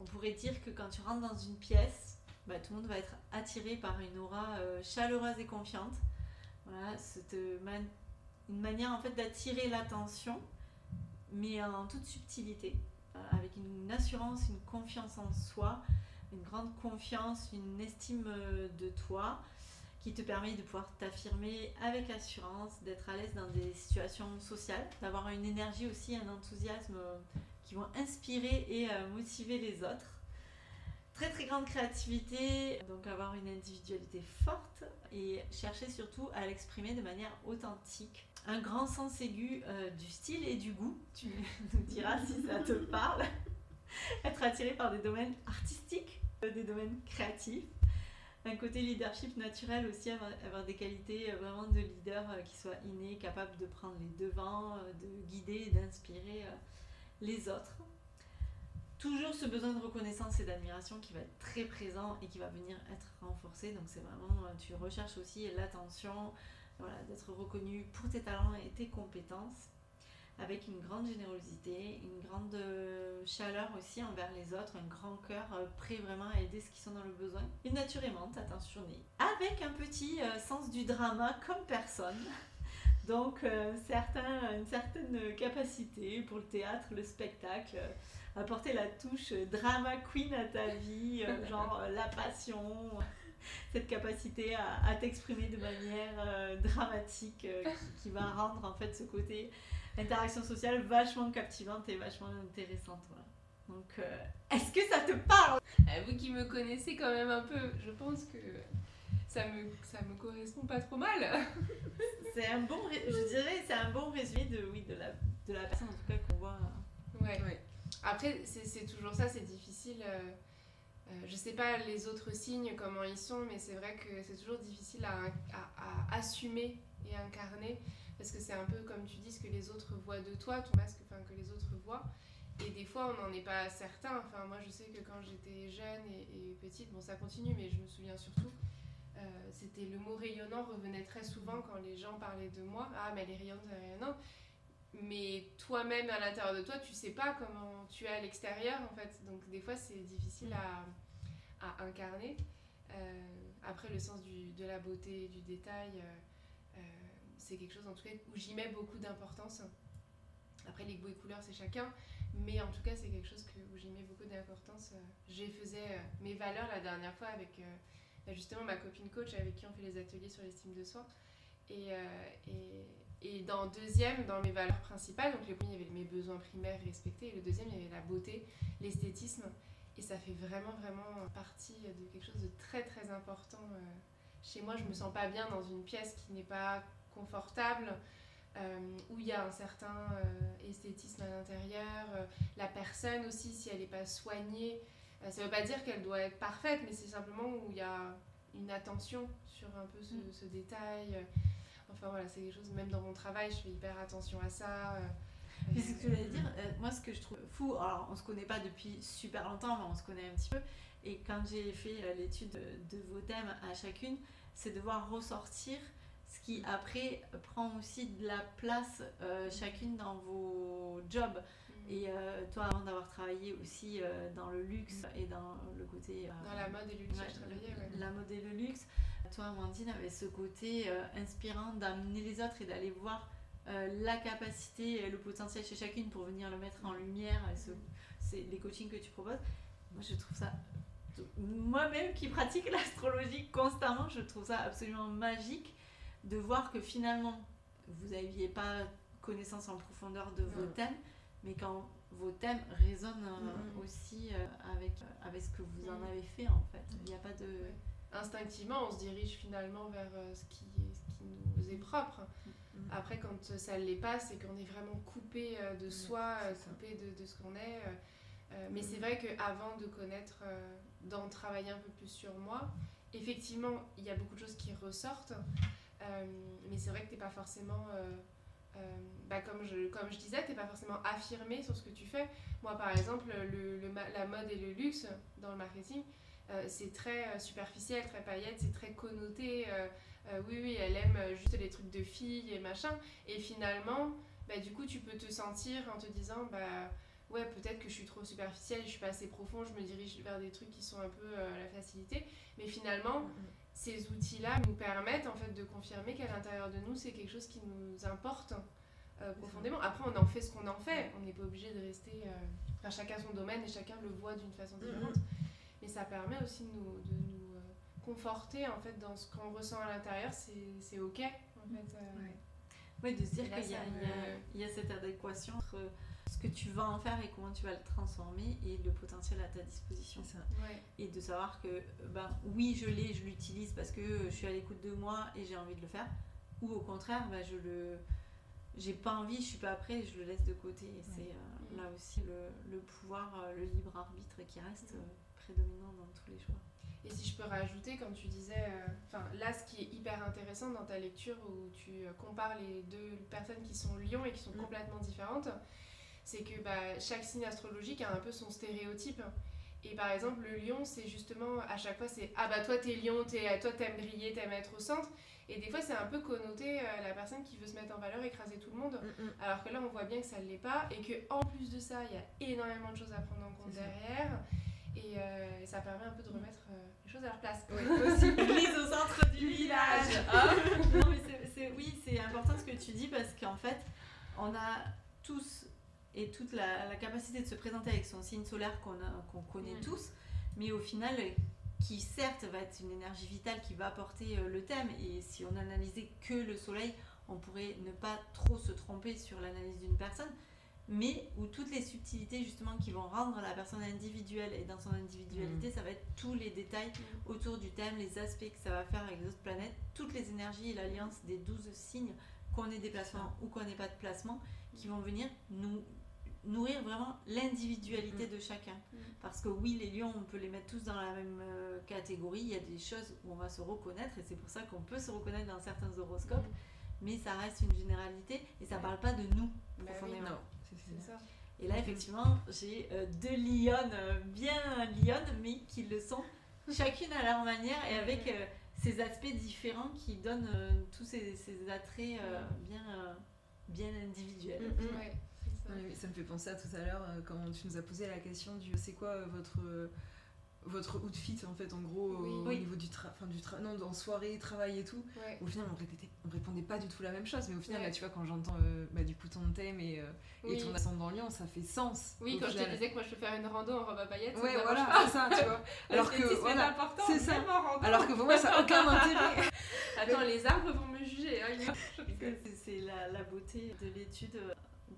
On pourrait dire que quand tu rentres dans une pièce, bah, tout le monde va être attiré par une aura euh, chaleureuse et confiante. Voilà, c'est une manière en fait d'attirer l'attention, mais en toute subtilité, avec une assurance, une confiance en soi, une grande confiance, une estime euh, de toi qui te permet de pouvoir t'affirmer avec assurance, d'être à l'aise dans des situations sociales, d'avoir une énergie aussi, un enthousiasme euh, qui vont inspirer et euh, motiver les autres. Très très grande créativité, donc avoir une individualité forte et chercher surtout à l'exprimer de manière authentique. Un grand sens aigu euh, du style et du goût, tu nous diras si ça te parle. Être attiré par des domaines artistiques, euh, des domaines créatifs. Un côté leadership naturel aussi, avoir, des qualités euh, vraiment de leader qui soient innées, capables de prendre les devants, de guider d'inspirer les autres. Toujours ce besoin de reconnaissance et d'admiration qui va être très présent et qui va venir être renforcé. Donc c'est vraiment, tu recherches aussi l'attention, voilà, d'être reconnu pour tes talents et tes compétences, avec une grande générosité, une grande euh, chaleur aussi envers les autres, un grand cœur euh, prêt vraiment à aider ceux qui sont dans le besoin. Une nature aimante, attentionnée, avec un petit euh, sens du drama comme personne. Donc, euh, certains, une certaine capacité pour le théâtre, le spectacle, apporter la touche drama queen à ta vie, genre la passion, cette capacité à, à t'exprimer de manière euh, dramatique euh, qui, qui va rendre en fait ce côté interaction sociale vachement captivante et vachement intéressante. Voilà. Donc, euh, est-ce que ça te parle? Euh, vous qui me connaissez quand même un peu, je pense que ça me, ça me correspond pas trop mal. C'est un bon, je dirais, c'est un bon résumé de, oui, de la, de la personne en tout cas qu'on voit. Ouais. Ouais. Après, c'est c'est toujours ça, c'est difficile. Euh, euh, je sais pas les autres signes, comment ils sont, mais c'est vrai que c'est toujours difficile à, à- assumer et incarner. Parce que c'est un peu comme tu dis ce que les autres voient de toi, ton masque, enfin que les autres voient. Et des fois, on n'en est pas certain. Enfin, moi, je sais que quand j'étais jeune et, et petite, bon, ça continue, mais je me souviens surtout, euh, c'était le mot rayonnant revenait très souvent quand les gens parlaient de moi. Ah, mais elle est rayonnante, elle. Mais toi-même, à l'intérieur de toi, tu sais pas comment tu es à l'extérieur, en fait. Donc, des fois, c'est difficile à, incarner. Euh, après, le sens du, de la beauté, du détail, euh, euh, c'est quelque chose, en tout cas, où j'y mets beaucoup d'importance. Après, les goûts et couleurs, c'est chacun. Mais en tout cas, c'est quelque chose que, où j'y mets beaucoup d'importance. J'ai faisais mes valeurs la dernière fois avec bah, justement ma copine coach avec qui on fait les ateliers sur l'estime de soi. Et, et dans le deuxième, dans mes valeurs principales, donc le premier, il y avait mes besoins primaires respectés. Et le deuxième, il y avait la beauté, l'esthétisme. Et ça fait vraiment, vraiment partie de quelque chose de très, très important. euh, Chez moi, je me sens pas bien dans une pièce qui n'est pas confortable, euh, où il y a un certain euh, esthétisme à l'intérieur. la personne aussi, si elle n'est pas soignée, euh, ça ne veut pas dire qu'elle doit être parfaite, mais c'est simplement où il y a une attention sur un peu ce, Mm. ce détail. Enfin voilà, c'est quelque chose, même dans mon travail, je fais hyper attention à ça. euh, Mais ce que je voulais euh, dire, euh, moi ce que je trouve fou, alors on se connaît pas depuis super longtemps, mais on se connaît un petit peu. Et quand j'ai fait euh, l'étude de, de vos thèmes à chacune, c'est de voir ressortir ce qui après prend aussi de la place euh, chacune dans vos jobs. Et euh, toi, avant d'avoir travaillé aussi dans le luxe et dans le côté. Dans la mode et le luxe, Ouais, je travaillais, ouais. La mode et le luxe. Toi, Amandine, avait ce côté euh, inspirant d'amener les autres et d'aller voir euh, la capacité et le potentiel chez chacune pour venir le mettre en lumière. Ce- c'est les coachings que tu proposes. Moi, je trouve ça. Moi-même qui pratique l'astrologie constamment, je trouve ça absolument magique de voir que finalement, vous n'aviez pas connaissance en profondeur de vos thèmes, mais quand vos thèmes résonnent euh, Mhm. aussi euh, avec, avec ce que vous en Mhm. avez fait en fait. Il n'y a pas de. Ouais. Instinctivement, on se dirige finalement vers euh, ce qui, ce qui nous est propre. Mhm. Après, quand ça ne l'est pas, c'est qu'on est vraiment coupé euh, de soi, euh, coupé de, de ce qu'on est. mais Mhm. c'est vrai qu'avant de connaître, d'en travailler un peu plus sur moi, effectivement, il y a beaucoup de choses qui ressortent. mais c'est vrai que tu n'es pas forcément, euh, bah, comme, je, comme je disais, tu n'es pas forcément affirmé sur ce que tu fais. Moi, par exemple, le, le la mode et le luxe dans le marketing, c'est très euh, superficiel, très paillette, c'est très connoté. euh, euh, oui, oui, elle aime euh, juste les trucs de filles et machin. Et finalement, bah, du coup, tu peux te sentir en te disant, bah ouais, peut-être que je suis trop superficielle, je suis pas assez profond, je me dirige vers des trucs qui sont un peu euh, la facilité. Mais finalement, Mhm. ces outils-là nous permettent en fait de confirmer qu'à l'intérieur de nous, c'est quelque chose qui nous importe euh, profondément. Après, on en fait ce qu'on en fait. On n'est pas obligé de rester. euh, Enfin, chacun son domaine et chacun le voit d'une façon différente. Mais ça permet aussi de nous, de nous euh, conforter en fait dans ce qu'on ressent à l'intérieur. C'est c'est ok en fait. euh. Ouais. Oui, de se dire qu'il y, y me- il y a cette adéquation entre ce que tu vas en faire et comment tu vas le transformer et le potentiel à ta disposition. C'est ça. Ouais. Et de savoir que, ben, oui, je l'ai, je l'utilise parce que je suis à l'écoute de moi et j'ai envie de le faire. Ou au contraire, ben, je le. J'ai pas envie, je suis pas prêt, je le laisse de côté. Et c'est euh, Mm. là aussi le, le pouvoir, euh, le libre arbitre qui reste Mm. euh, prédominant dans tous les choix. Et si je peux rajouter, comme tu disais, euh, enfin là, ce qui est hyper intéressant dans ta lecture où tu euh, compares les deux personnes qui sont lions et qui sont Mm. complètement différentes, c'est que bah, chaque signe astrologique a un peu son stéréotype. Et par exemple, le lion, c'est justement à chaque fois, c'est ah bah toi t'es lion, t'es, toi t'aimes briller, t'aimes être au centre. Et des fois, c'est un peu connoté euh, la personne qui veut se mettre en valeur, écraser tout le monde. Mhm. Alors que là, on voit bien que ça ne l'est pas et que en plus de ça, il y a énormément de choses à prendre en compte ça. Et, euh, et ça permet un peu de remettre euh, les choses à leur place. Oui, aussi. Au centre du village. Ah. non, mais c'est- c'est- oui, c'est important ce que tu dis parce qu'en fait, on a tous et toute la, la capacité de se présenter avec son signe solaire qu'on connaît tous, mais au final, qui certes va être une énergie vitale qui va apporter euh, le thème. Et si on analysait que le soleil, on pourrait ne pas trop se tromper sur l'analyse d'une personne. Mais où toutes les subtilités justement qui vont rendre la personne individuelle et dans son individualité, ça va être tous les détails autour du thème, les aspects que ça va faire avec les autres planètes, toutes les énergies et l'alliance des 12 signes, qu'on ait des placements ou qu'on n'ait pas de placement, qui vont venir nous nourrir vraiment l'individualité de chacun. Mm. Parce que oui, les lions, on peut les mettre tous dans la même euh, catégorie, il y a des choses où on va se reconnaître, et c'est pour ça qu'on peut se reconnaître dans certains horoscopes, mais ça reste une généralité, et ça Ouais. parle pas de nous, Bah oui, profondément. Non, c'est- ça. Et là, effectivement, j'ai euh, deux lionnes, euh, bien lionnes, mais qui le sont chacune à leur manière et avec euh, ces aspects différents qui donnent euh, tous ces, ces attraits euh, bien, euh, bien individuels. Mm. Ouais, ça. Ça me fait penser à tout à l'heure quand tu nous as posé la question du c'est quoi euh, votre euh, votre outfit en fait en gros Oui. au Oui. niveau du tra du tra non en soirée travail et tout Ouais. au final on répétait on répondait pas du tout la même chose mais au final Ouais. là, tu vois quand j'entends euh, bah, du coup ton thème et, euh, et Oui. ton ascendant lion ça fait sens Oui, quand je te disais que moi je peux faire une rando en robe à paillettes, ouais voilà c'est ça tu vois pas. alors que L'esthétisme est voilà important, c'est ça. rando. alors que pour moi ça n'a aucun intérêt Attends, les arbres vont me juger. Hein. C'est- C'est la, la beauté de l'étude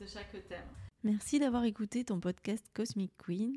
de chaque thème. Merci d'avoir écouté ton podcast Cosmic Queen.